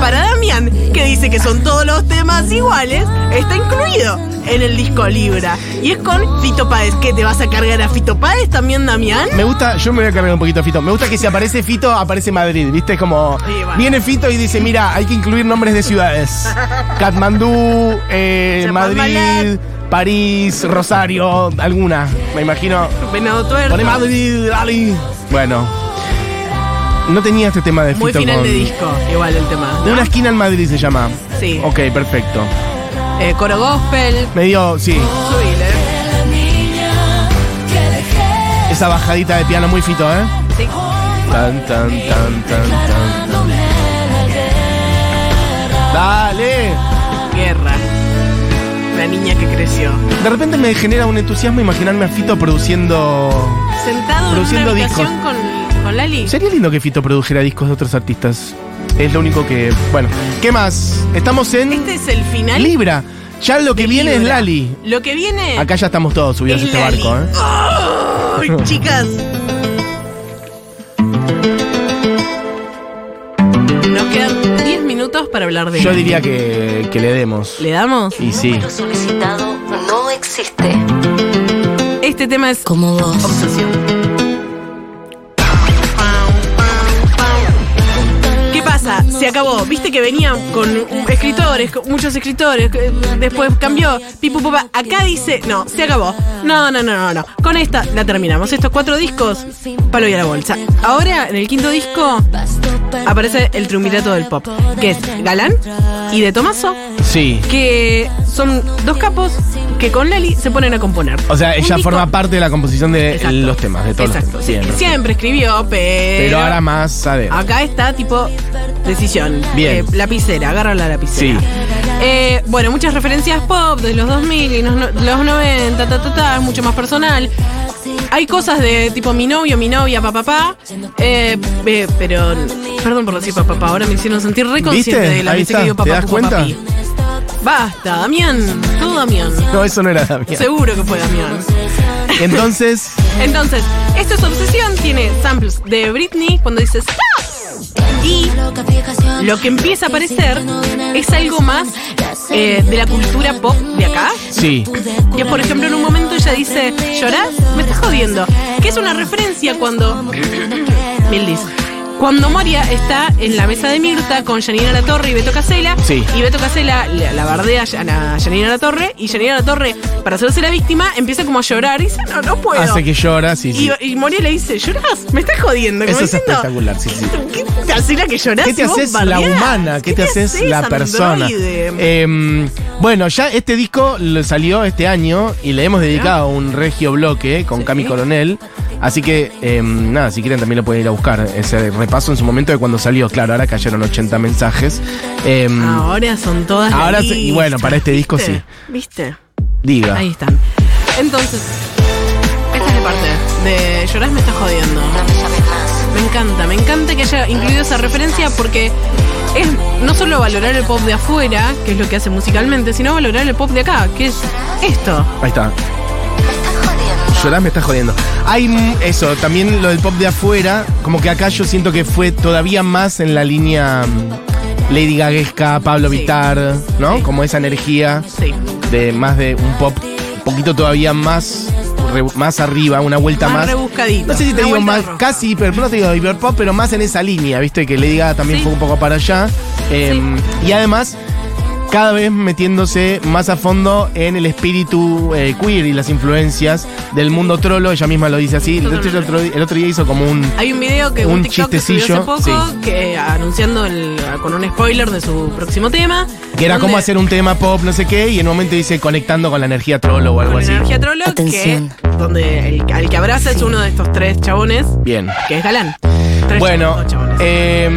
para Damián, que dice que son todos los temas iguales, está incluido en el disco Libra. Y es con Fito Páez. ¿Qué te vas a cargar a Fito Páez también, Damián? Me gusta, yo me voy a cargar un poquito a Fito. Me gusta que si aparece Fito, aparece Madrid, ¿viste? Es como. Sí, bueno. Viene Fito y dice: Mira, hay que incluir nombres de ciudades: [LAUGHS] Katmandú, eh. Madrid, París, Rosario, alguna. Me imagino. Venado tuerto. Pone Madrid, Ali. Bueno. No tenía este tema de Fito. Muy final con- de disco, igual el tema. De ¿no? una esquina en Madrid se llama. Sí. Ok, perfecto. Eh, coro gospel. Me dio, sí, Subile. esa bajadita de piano muy Fito, ¿eh? Sí. Tan, tan, tan, tan, tan. tan. Dale. Guerra. La niña que creció. De repente me genera un entusiasmo imaginarme a Fito produciendo. Sentado Produciendo en una discos. con Lali. Sería lindo que Fito produjera discos de otros artistas. Es lo único que. Bueno, ¿qué más? Estamos en Este es el final. Libra. Ya lo que viene es. Lali. Lo que viene. Acá ya estamos todos subidos a Es este Lali. barco, ¿eh? ¡Ay, [LAUGHS] chicas! Nos quedan 10 minutos para hablar de Yo diría que, que le demos. ¿Le damos? Y sí. solicitado no existe. Este tema es Como vos. obsesión. Se acabó. Viste que venían con escritores, muchos escritores. Después cambió. Pipu pupa. Acá dice. No, se acabó. No, no, no, no, no. Con esta la terminamos. Estos cuatro discos, palo y a la bolsa. Ahora, en el quinto disco, aparece el triunvirato del pop. Que es Galán y de Tomaso. Sí. Que son dos capos que con Lali se ponen a componer. O sea, Un ella disco- forma parte de la composición de Exacto. los temas, de todos Exacto. los sí, temas. Bien, siempre escribió, pero. Pero ahora más adentro. Acá está tipo decisión. Bien. Eh, lapicera, agarra la lapicera. Sí. Eh, bueno, muchas referencias pop de los 2000 y los, no- los 90, ta, ta, ta, es mucho más personal. Hay cosas de tipo mi novio, mi novia, papá, papá. Eh, eh, pero, perdón por decir papá, papá, ahora me hicieron sentir reconsciente ¿Viste? de la Ahí veces que está. digo ¿Te papá, das pupa, cuenta? papi. Basta, Damián, todo Damián. No, eso no era Damián. Seguro que fue Damián. Entonces, [LAUGHS] Entonces, esto es obsesión, tiene samples de Britney cuando dice stop. Y lo que empieza a aparecer es algo más eh, de la cultura pop de acá. Sí. Que por ejemplo en un momento ella dice, ¿llorás? Me estás jodiendo. Que es una referencia cuando... Mildis. Cuando Moria está en la mesa de Mirta con Janina La Torre y Beto Casela, Sí. y Beto Casela la, la bardea a Janina La Torre, y Janina La Torre, para hacerse la víctima, empieza como a llorar y dice, no, no puedo. Hace que llora, sí, sí. y, y Moria le dice, ¿llorás? Me estás jodiendo. Como Eso es espectacular, sí, sí. ¿Qué te hace la que llorás? ¿Qué te y haces la humana? ¿Qué te haces la persona? Eh, bueno, ya este disco salió este año y le hemos dedicado un regio bloque con Cami Coronel. Así que, eh, nada, si quieren también lo pueden ir a buscar. Ese repaso en su momento de cuando salió. Claro, ahora cayeron 80 mensajes. Eh, Ahora son todas Ahora se- y bueno, para este disco ¿Viste? sí. ¿Viste? diga. Ahí están. Entonces, esta es la parte de llorás me estás jodiendo. Me encanta, me encanta que haya incluido esa referencia porque es no solo valorar el pop de afuera, que es lo que hace musicalmente, sino valorar el pop de acá, que es esto. Ahí está. Llorás me está jodiendo. Hay eso, también lo del pop de afuera, como que acá yo siento que fue todavía más en la línea mm, Lady Gaguesca, Pablo Vittar, ¿no? Como esa energía Sí. de más de un pop un poquito todavía más re- más arriba, una vuelta Más más. rebuscadito. No sé si te Una digo más, roja. casi, pero no te digo hyperpop, pero más en esa línea, ¿viste? Que Lady Gaga también Sí. fue un poco para allá. Eh, Y además, cada vez metiéndose más a fondo en el espíritu eh, queer y las influencias del mundo trolo, ella misma lo dice así. De hecho, el otro, el otro día hizo como un... Hay un video que un, Un TikTok que subió hace poco sí. que anunciando el, con un spoiler de su próximo tema. Que era donde- como hacer un tema pop, no sé qué, y en un momento dice conectando con la energía trolo o algo con así. energía trolo que donde el, al que abraza es uno de estos tres chabones Bien. que es galán. Tres Bueno, chabones, eh,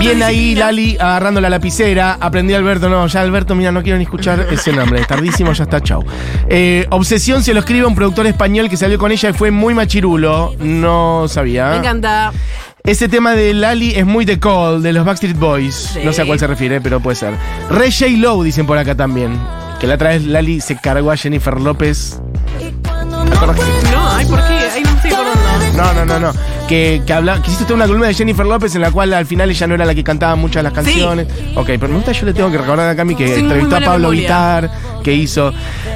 bien ahí Lali agarrando la lapicera. Aprendí Alberto, no, ya Alberto, mira, no quiero ni escuchar ese nombre. Es tardísimo, ya está, chau. Eh, Obsesión se lo escribe un productor español que salió con ella y fue muy machirulo. No sabía. Me encanta. Ese tema de Lali es muy The Call, de los Backstreet Boys. Sí. No sé a cuál se refiere, pero puede ser. Re J. Low, dicen por acá también. Que la otra vez Lali se cargó a Jennifer López. ¿Te acordás que- No, ay, ¿por qué? Ay, no estoy acordando. no, no, no, no. Que, que, habla, que hiciste una columna de Jennifer López en la cual al final ella no era la que cantaba muchas de las canciones. Ok, pero me gusta, yo le tengo que recordar a Cami que Tengo muy entrevistó a Pablo memoria. Vitar, que hizo.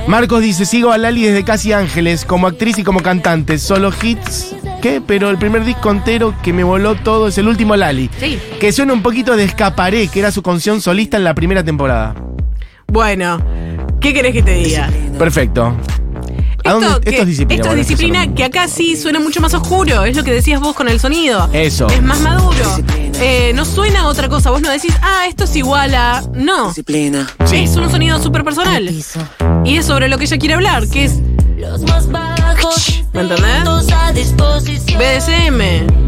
Marcos dice: Sigo a Lali desde Casi Ángeles, como actriz y como cantante. Solo hits. ¿Qué? Pero el primer disco entero que me voló todo es el último Lali. Sí. Que suena un poquito de Escaparé, que era su canción solista en la primera temporada. Bueno, ¿qué querés que te diga? Perfecto. ¿A Esto, dónde- que- esto es disciplina. esto es disciplina que acá sí suena mucho más oscuro, es lo que decías vos con el sonido. Eso. Es más maduro. Eh, no suena a otra cosa, vos no decís, ah, esto es igual a. No. Sí. Es un sonido súper personal. Y es sobre lo que ella quiere hablar, que es. ¿Me entendés? BDSM.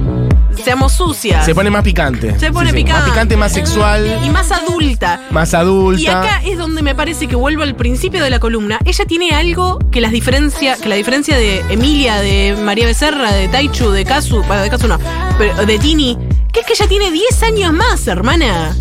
Seamos sucias. Se pone más picante. Se pone Sí, sí. picante. Más picante, más sexual, Y más adulta. más adulta. Y acá es donde me parece que vuelvo al principio de la columna. Ella tiene algo que las diferencia, que la diferencia de Emilia, de María Becerra, de Taichu, de Kazu, bueno, de Kazu no, pero de Tini, que es que ella tiene 10 años más, hermana.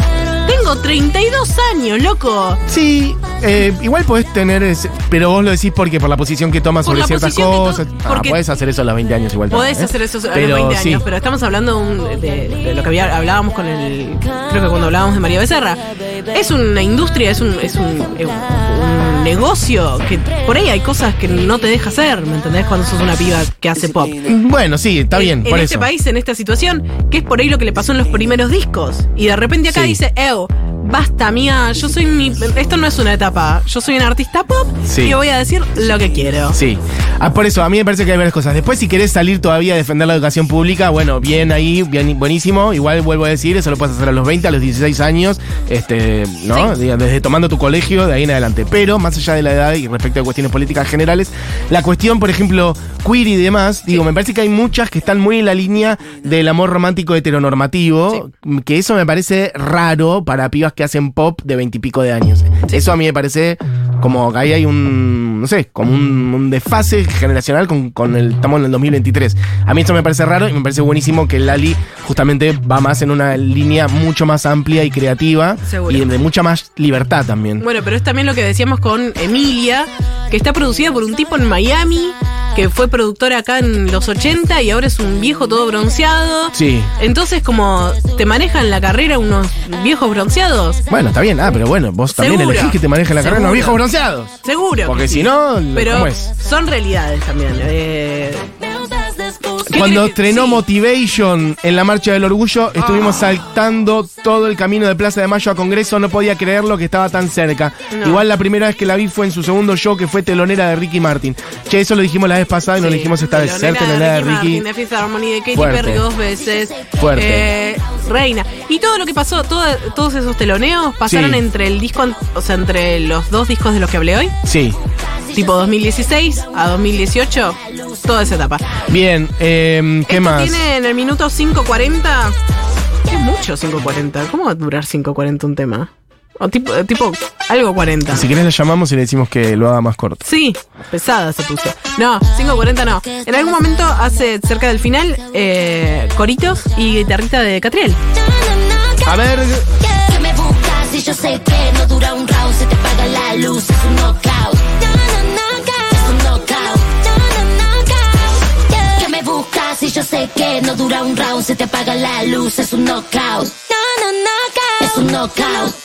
Tengo 32 años, loco. Sí, eh, igual podés tener, ese- pero vos lo decís porque por la posición que tomas Por sobre ciertas cosas. Ah, podés hacer eso a los 20 años igual. Podés ¿eh? hacer eso a los Pero 20 sí. años, pero estamos hablando un- de, de lo que había- hablábamos con el. Creo que cuando hablábamos de María Becerra. Es una industria, es un, es un, un negocio que por ahí hay cosas que no te deja hacer, ¿me entendés? Cuando sos una piba que hace pop. Bueno, sí, está bien, en por este eso. país, en esta situación, que es por ahí lo que le pasó en los primeros discos. Y de repente acá Sí. dice, Ew, basta, mía, yo soy mi. Esto no es una etapa. Yo soy un artista pop Sí. y voy a decir lo que quiero. Sí. Ah, por eso, a mí me parece que hay varias cosas. Después, si querés salir todavía a defender la educación pública, bueno, bien ahí, bien, buenísimo. Igual vuelvo a decir, eso lo puedes hacer a los 20, a los 16 años, este, ¿no? Desde tomando tu colegio, de ahí en adelante. Pero, más allá de la edad y respecto a cuestiones políticas generales, la cuestión, por ejemplo, queer y demás, digo, me parece que hay muchas que están muy en la línea del amor romántico heteronormativo, que eso me parece raro para pibas que hacen pop de veintipico de años. Eso a mí me parece como que ahí hay un, no sé, como un, un desfase generacional con, con el, estamos en el 2023. A mí esto me parece raro y me parece buenísimo que Lali justamente va más en una línea mucho más amplia y creativa Seguro. y de mucha más libertad también. Bueno, pero es también lo que decíamos con Emilia, que está producida por un tipo en Miami que fue productor acá en los 80 y ahora es un viejo todo bronceado. Sí. Entonces, como te manejan la carrera unos viejos bronceados, Bueno, está bien. Ah, pero bueno, vos también Seguro. elegís que te maneje la carrera los viejos bronceados. seguro. Porque que si no, pero ¿cómo es? son realidades también. eh, ¿Qué Cuando estrenó sí. Motivation en la Marcha del Orgullo, estuvimos saltando todo el camino de Plaza de Mayo a Congreso, no podía creerlo que estaba tan cerca. No. Igual la primera vez que la vi fue en su segundo show, que fue telonera de Ricky Martin. Che, eso lo dijimos la vez pasada y no lo Sí, dijimos esta vez. Ser telonera de Ricky. Martin, de Harmony, de Katy Fuerte. Perry dos veces. Fuerte. eh, reina. Y todo lo que pasó, todos esos teloneos pasaron Sí. entre el disco, o sea, entre los dos discos de los que hablé hoy, Sí. tipo 2016 a 2018, toda esa etapa. Bien, eh, ¿qué Esto más? Tiene en el minuto 5.40. ¿Qué es mucho 5.40? ¿Cómo va a durar 5.40 un tema? O tipo, eh, tipo algo 40. Si querés la llamamos y le decimos que lo haga más corto. Sí, pesada se puso. No, 5.40 no. En algún momento, hace cerca del final, eh, coritos y guitarrita de Catriel. A ver, Que me buscas y yo sé que no dura un round, se te apaga la luz, es un knockout. Y yo sé que no dura un round, se te apaga la luz, es un knockout. Es un knockout.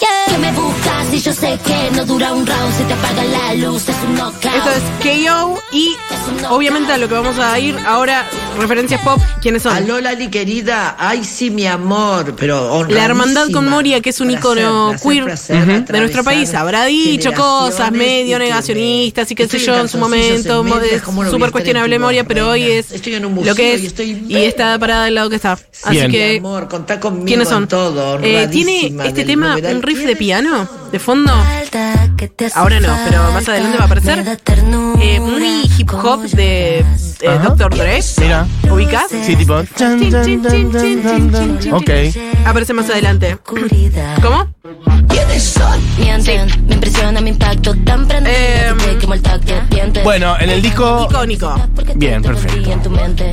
Que me buscas y yo sé que no dura un round, se te apaga la luz, es un knockout. Esto es KO y obviamente a lo que vamos a ir ahora, referencias pop, ¿quiénes son? Aló, Lali querida. Ay, sí, mi amor. Pero La hermandad con. Moria, que es un Placer, icono placer, queer placer, de nuestro país, habrá dicho cosas medio negacionistas y qué sé yo en su momento, en mo- medias, es ¿cómo no voy a súper cuestionable Moria, pero hoy es Estoy en un lo que es y estoy y está parada del lado que está. Así Bien. que Mi amor, contá conmigo ¿quiénes son? en todo. Eh, ¿Tiene este tema novedad. un riff de piano de fondo? Ahora no, pero más adelante va a aparecer eh, muy hip hop de eh. Dr. Dre. mira. ¿Ubicás? Sí, tipo. Chin, chin, chin, Ok. Aparece más adelante. ¿Cómo? Mienten, me impresiona mi impacto tan Em, dientes. Bueno, en el disco. Icónico. Bien, perfecto.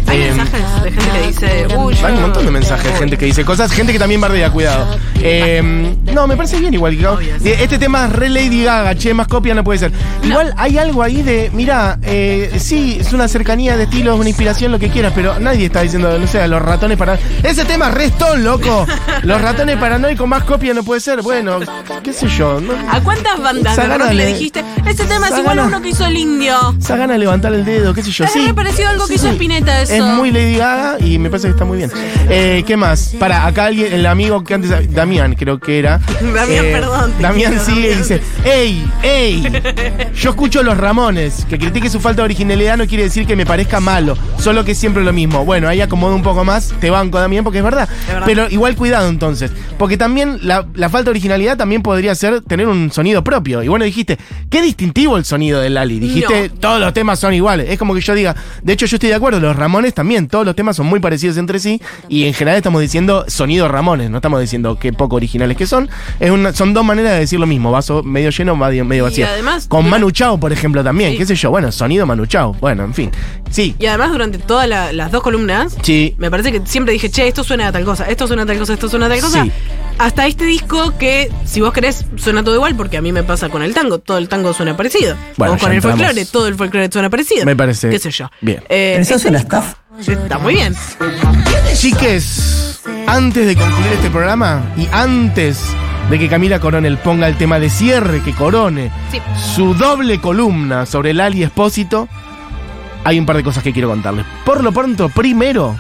Hay Em, mensajes de gente que dice, uy, Hay un montón de mensajes, gente que dice cosas, gente que también bardea, cuidado. Eh, no, me parece bien igual que Eh, Este tema es re Lady Gaga, che, más copia no puede ser. Igual hay algo ahí de, mira, eh, sí, es una cercanía de estilo, es una inspiración, lo que quieras, pero nadie está diciendo, no sé, los ratones para. Ese tema es re Stone, loco. [LAUGHS] Los ratones paranoicos, más copia no puede ser. Bueno, qué sé yo. ¿no? ¿A cuántas bandas de rock le dijiste? Ese tema es igual a uno que hizo el indio. Esa gana de levantar el dedo, qué sé yo. Es Sí. re parecido a algo que hizo. Spinetta eso. Es muy Lady Gaga y me parece que está muy bien. Eh, ¿Qué más? Para, acá alguien, el amigo que antes, Damián creo que era. [LAUGHS] Damián, Eh, perdón, Damián sigue y Damián. Dice, ¡Ey, ey! Yo escucho los Ramones. Que critique su falta de originalidad no quiere decir que me parezca malo, solo que es siempre lo mismo. Bueno, ahí acomodo un poco más, te banco Damián porque es verdad. verdad. Pero igual cuidado entonces, porque también la, la falta de originalidad también podría ser tener un sonido propio. Y bueno, dijiste, qué distintivo el sonido de Lali. Dijiste, No. todos los temas son iguales. Es como que yo diga, de hecho yo estoy de acuerdo, los Ramones también, todos los temas son muy parecidos entre sí y en general estamos diciendo sonido Ramones, no estamos diciendo qué poco originales que son. Es una, son dos maneras de decir lo mismo, vaso medio lleno, medio, medio Y vacío. además, Con Manu Chao, por ejemplo, también, Sí. qué sé yo, bueno, sonido Manu Chao, bueno, en fin. Sí, Y además durante todas la- las dos columnas, sí. me parece que siempre dije, che, esto suena a tal cosa, esto suena a tal cosa, esto suena a tal cosa. Sí. Hasta este disco que, si vos querés, suena todo igual, porque a mí me pasa con el tango, todo el tango suena parecido. Bueno, o con el entramos. folclore, todo el folclore suena parecido. Me parece Qué sé yo. bien. Eh, este disco Está muy bien. Chiques, antes de concluir este programa y antes de que Camila Coronel ponga el tema de cierre que corone Sí. su doble columna sobre el Ali Espósito, hay un par de cosas que quiero contarles. Por lo pronto, primero,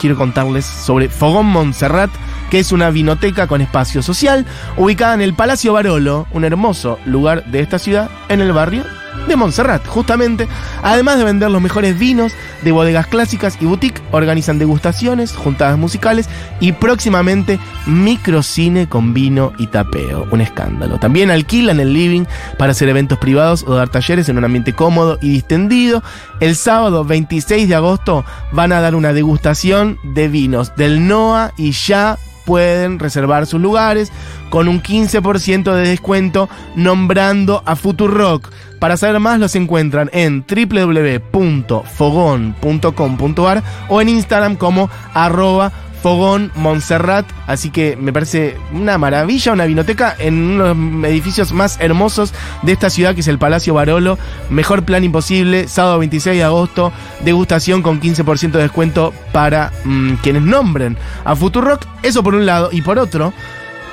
quiero contarles sobre Fogón Montserrat, que es una vinoteca con espacio social ubicada en el Palacio Barolo, un hermoso lugar de esta ciudad, en el barrio de Montserrat, justamente. Además de vender los mejores vinos de bodegas clásicas y boutique, organizan degustaciones, juntadas musicales y próximamente microcine con vino y tapeo. Un escándalo. También alquilan el living para hacer eventos privados o dar talleres en un ambiente cómodo y distendido. El sábado 26 de agosto van a dar una degustación de vinos del NOA y ya pueden reservar sus lugares con un 15% de descuento nombrando a Futurock. Para saber más los encuentran en www.fogon.com.ar o en Instagram como arroba Fogón, Montserrat. Así que me parece una maravilla, una vinoteca en uno de los edificios más hermosos de esta ciudad, que es el Palacio Barolo. Mejor plan imposible, sábado 26 de agosto, degustación con 15% de descuento para mm, quienes nombren a Futurock. Eso por un lado. Y por otro,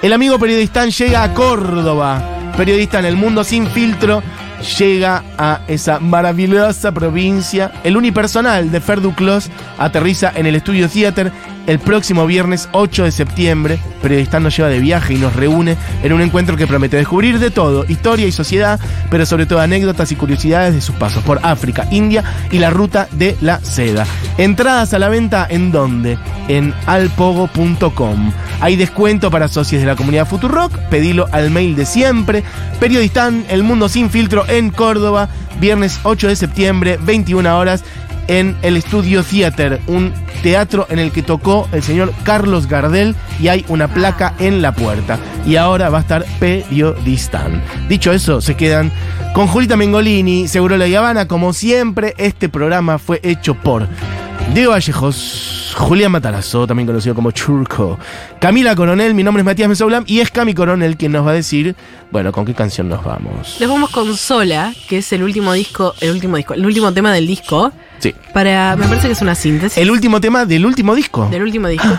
el amigo periodista llega a Córdoba. Periodista en el mundo sin filtro llega a esa maravillosa provincia. El unipersonal de Fer Duclos aterriza en el Estudio Theater el próximo viernes 8 de septiembre. Periodista nos lleva de viaje y nos reúne en un encuentro que promete descubrir de todo, historia y sociedad, pero sobre todo anécdotas y curiosidades de sus pasos por África, India y la ruta de la seda. Entradas a la venta en dónde? En alpogo.com. Hay descuento para socios de la comunidad Futurock, pedilo al mail de siempre. Periodistán, El Mundo Sin Filtro en Córdoba, viernes 8 de septiembre, 21 horas en el Estudio Theater, un teatro en el que tocó el señor Carlos Gardel y hay una placa en la puerta. Y ahora va a estar Periodistán. Dicho eso, se quedan con Julita Mengolini, Seguro La Habana. Como siempre, este programa fue hecho por Diego Vallejos, Julián Matarazo, también conocido como Churco, Camila Coronel, mi nombre es Matías Mesoulam y es Cami Coronel quien nos va a decir, bueno, con qué canción nos vamos. Nos vamos con Sola, que es el último disco, el último disco, el último tema del disco. Sí. Para, me parece que es una síntesis. El último tema del último disco. Del último disco. [GASPS]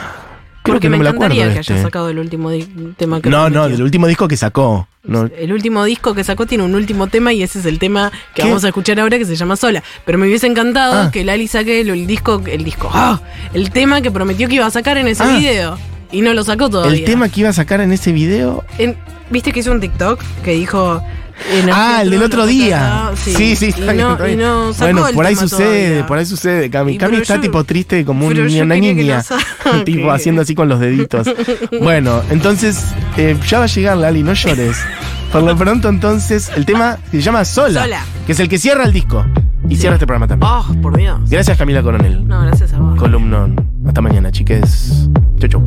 Creo Porque que no me encantaría acuerdo que este. haya sacado el último tema que No, no, del último disco que sacó. No, El último disco que sacó tiene un último tema y ese es el tema que ¿Qué? vamos a escuchar ahora que se llama Sola. Pero me hubiese encantado Ah. que Lali saque el, el disco, el disco, ¡ah! el tema que prometió que iba a sacar en ese Ah. video. Y no lo sacó todavía. el tema que iba a sacar en ese video. En- ¿Viste que hizo un TikTok que dijo... en Ah, el del otro día. Sí, sí, y está no, y no Bueno, por ahí sucede, todavía. por ahí sucede, Cami. Cami está yo- tipo triste como un una niña. saque. [LAUGHS] [LAUGHS] tipo haciendo así con los deditos. [LAUGHS] bueno, entonces, eh, ya va a llegar Lali, no llores. Por lo pronto, entonces, el tema se llama Sola, Sola. que es el que cierra el disco. Y cierra este programa también. Oh, por Dios. Gracias, Camila Coronel. No, gracias a vos. Columnón. Hasta mañana, chiques. Chau, chau.